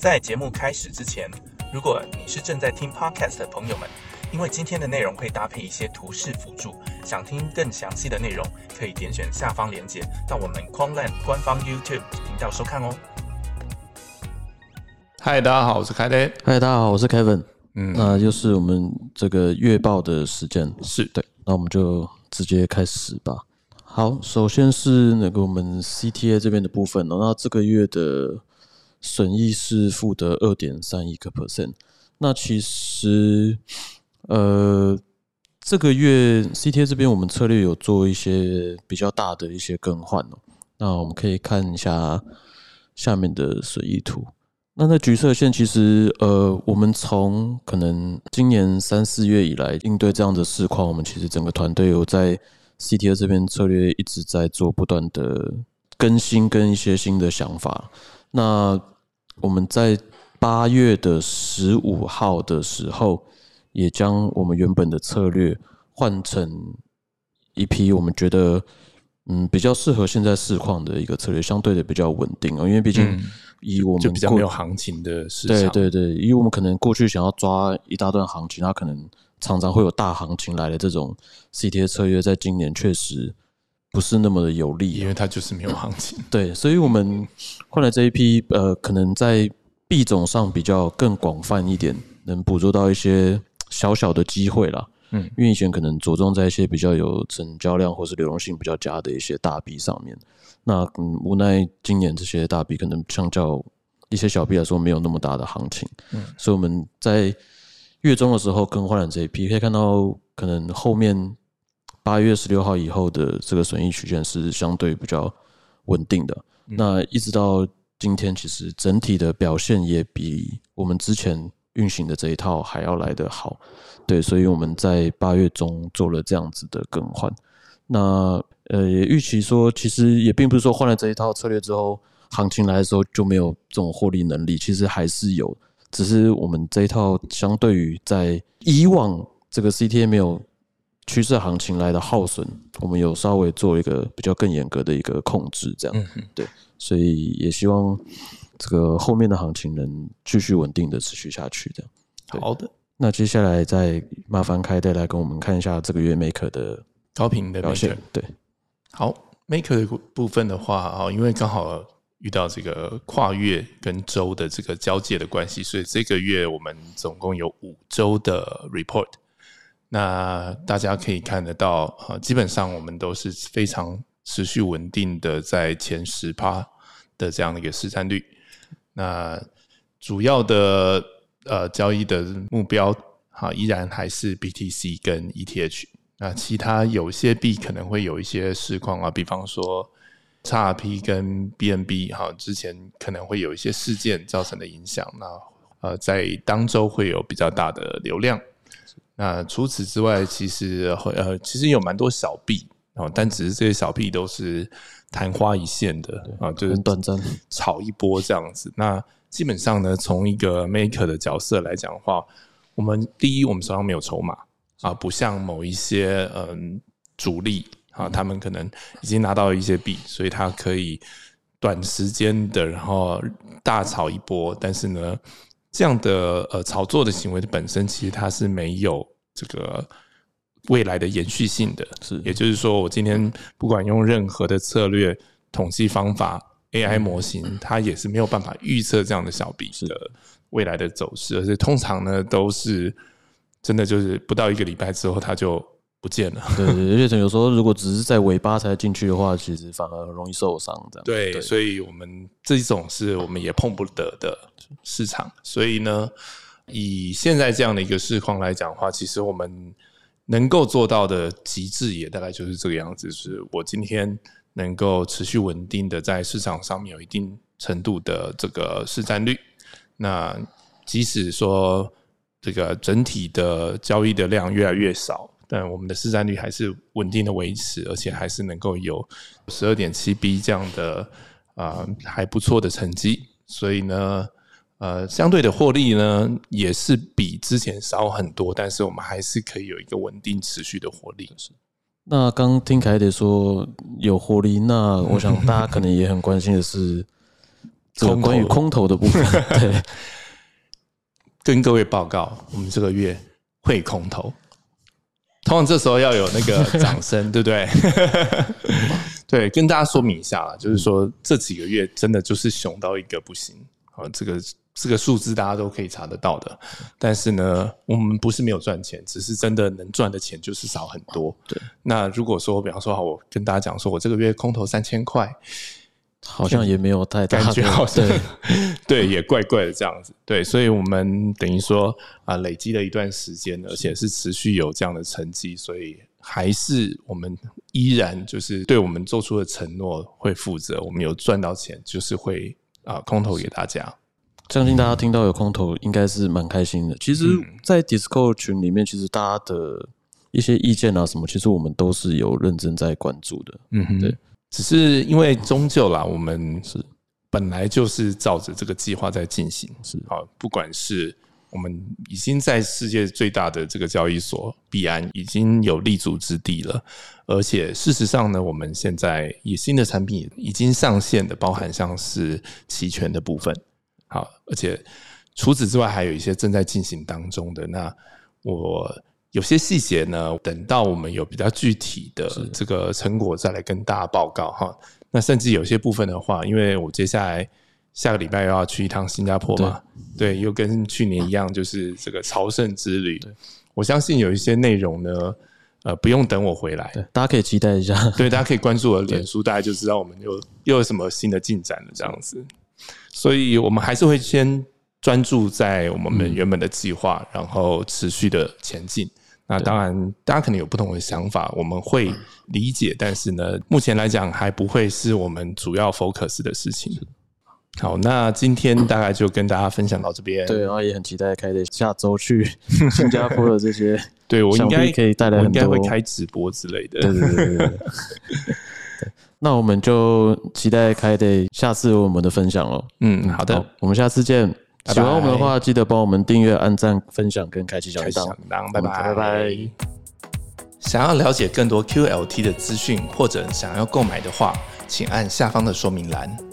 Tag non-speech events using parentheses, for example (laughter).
在节目开始之前，如果你是正在听 podcast 的朋友们，因为今天的内容会搭配一些图示辅助，想听更详细的内容，可以点选下方链接到我们 Quanland 官方 YouTube 频道收看哦。嗨，大家好，我是凯雷。嗨，大家好，我是 Kevin。嗯，那又是我们这个月报的时间，是对，那我们就直接开始吧。好，首先是那个我们 CTA 这边的部分哦，那这个月的损益是负的二点三一个 percent。那其实，呃，这个月 CTA 这边我们策略有做一些比较大的一些更换哦。那我们可以看一下下面的损益图。那那橘色线其实，呃，我们从可能今年三四月以来应对这样的市况，我们其实整个团队有在 CTA 这边策略一直在做不断的更新跟一些新的想法。那我们在八月的十五号的时候，也将我们原本的策略换成一批我们觉得嗯比较适合现在市况的一个策略，相对的比较稳定哦，因为毕竟。以我们就比较没有行情的市场，对对对，因为我们可能过去想要抓一大段行情，它可能常常会有大行情来的这种 CTA 策略，在今年确实不是那么的有利，因为它就是没有行情。对，所以我们换来这一批，呃，可能在币种上比较更广泛一点，能捕捉到一些小小的机会啦。嗯，因为以前可能着重在一些比较有成交量或是流动性比较佳的一些大币上面。那嗯，无奈今年这些大币可能相较一些小币来说没有那么大的行情，嗯，所以我们在月中的时候更换了这一批，可以看到可能后面八月十六号以后的这个损益曲线是相对比较稳定的。那一直到今天，其实整体的表现也比我们之前运行的这一套还要来得好，对，所以我们在八月中做了这样子的更换。那呃，也预期说，其实也并不是说换了这一套策略之后，行情来的时候就没有这种获利能力，其实还是有，只是我们这一套相对于在以往这个 CTA 没有趋势行情来的耗损，我们有稍微做一个比较更严格的一个控制，这样，对，所以也希望这个后面的行情能继续稳定的持续下去，这样。好的，那接下来再麻烦开带来跟我们看一下这个月 Maker 的。高频的表现，对，好，Maker 的部分的话啊，因为刚好遇到这个跨越跟周的这个交界的关系，所以这个月我们总共有五周的 report。那大家可以看得到，呃，基本上我们都是非常持续稳定的在前十趴的这样的一个市占率。那主要的呃交易的目标，哈，依然还是 BTC 跟 ETH。那其他有些币可能会有一些市况啊，比方说 XRP 跟 BNB 哈，之前可能会有一些事件造成的影响。那呃，在当周会有比较大的流量。那除此之外，其实呃，其实有蛮多小币啊，但只是这些小币都是昙花一现的啊，就是短暂 (laughs) 炒一波这样子。那基本上呢，从一个 maker 的角色来讲的话，我们第一，我们手上没有筹码。啊，不像某一些嗯主力啊，他们可能已经拿到一些币，所以他可以短时间的然后大炒一波。但是呢，这样的呃炒作的行为的本身，其实它是没有这个未来的延续性的。是，也就是说，我今天不管用任何的策略、统计方法、AI 模型，它也是没有办法预测这样的小笔的未来的走势，而且通常呢都是。真的就是不到一个礼拜之后，它就不见了。对对，而且有时候如果只是在尾巴才进去的话，其实反而容易受伤。这样对，所以我们这种是我们也碰不得的市场。所以呢，以现在这样的一个市况来讲的话，其实我们能够做到的极致也大概就是这个样子：是我今天能够持续稳定的在市场上面有一定程度的这个市占率。那即使说。这个整体的交易的量越来越少，但我们的市占率还是稳定的维持，而且还是能够有十二点七 B 这样的啊还不错的成绩。所以呢，呃，相对的获利呢也是比之前少很多，但是我们还是可以有一个稳定持续的获利。是。那刚听凯德说有获利，那我想大家可能也很关心的是。(laughs) 这个关于空头的部分，(laughs) 对，跟各位报告，我们这个月会空头。通常这时候要有那个掌声，对不对？(laughs) 对，跟大家说明一下啦，就是说这几个月真的就是熊到一个不行啊，这个这个数字大家都可以查得到的。但是呢，我们不是没有赚钱，只是真的能赚的钱就是少很多。对，那如果说，比方说，好，我跟大家讲说，我这个月空投三千块。好像也没有太大感觉，好像对，也怪怪的这样子。对，所以我们等于说啊，累积了一段时间，而且是持续有这样的成绩，所以还是我们依然就是对我们做出的承诺会负责。我们有赚到钱，就是会啊空投给大家。相信大家听到有空投，应该是蛮开心的。其实，在 Discord 群里面，其实大家的一些意见啊什么，其实我们都是有认真在关注的。嗯哼，对。只是因为终究啦，我们是本来就是照着这个计划在进行，是啊，不管是我们已经在世界最大的这个交易所币安已经有立足之地了，而且事实上呢，我们现在以新的产品已经上线的，包含像是期权的部分，好，而且除此之外还有一些正在进行当中的那我。有些细节呢，等到我们有比较具体的这个成果再来跟大家报告哈。那甚至有些部分的话，因为我接下来下个礼拜又要去一趟新加坡嘛，对，又跟去年一样，就是这个朝圣之旅。我相信有一些内容呢，呃，不用等我回来，大家可以期待一下。对，大家可以关注我的 (laughs) 脸书，大家就知道我们又又有什么新的进展了这样子。所以我们还是会先专注在我们原本的计划，然后持续的前进。那当然，大家可能有不同的想法，我们会理解，但是呢，目前来讲还不会是我们主要 focus 的事情。好，那今天大概就跟大家分享到这边。对，然后也很期待开的下周去 (laughs) 新加坡的这些。对我应该可以带来很多，会开直播之类的。对对对对。(laughs) 那我们就期待凯的下次我们的分享喽。嗯，好的，我们下次见。喜欢我们的话，记得帮我们订阅、按赞、分享跟开启小铃铛。拜拜拜拜。想要了解更多 QLT 的资讯，或者想要购买的话，请按下方的说明栏。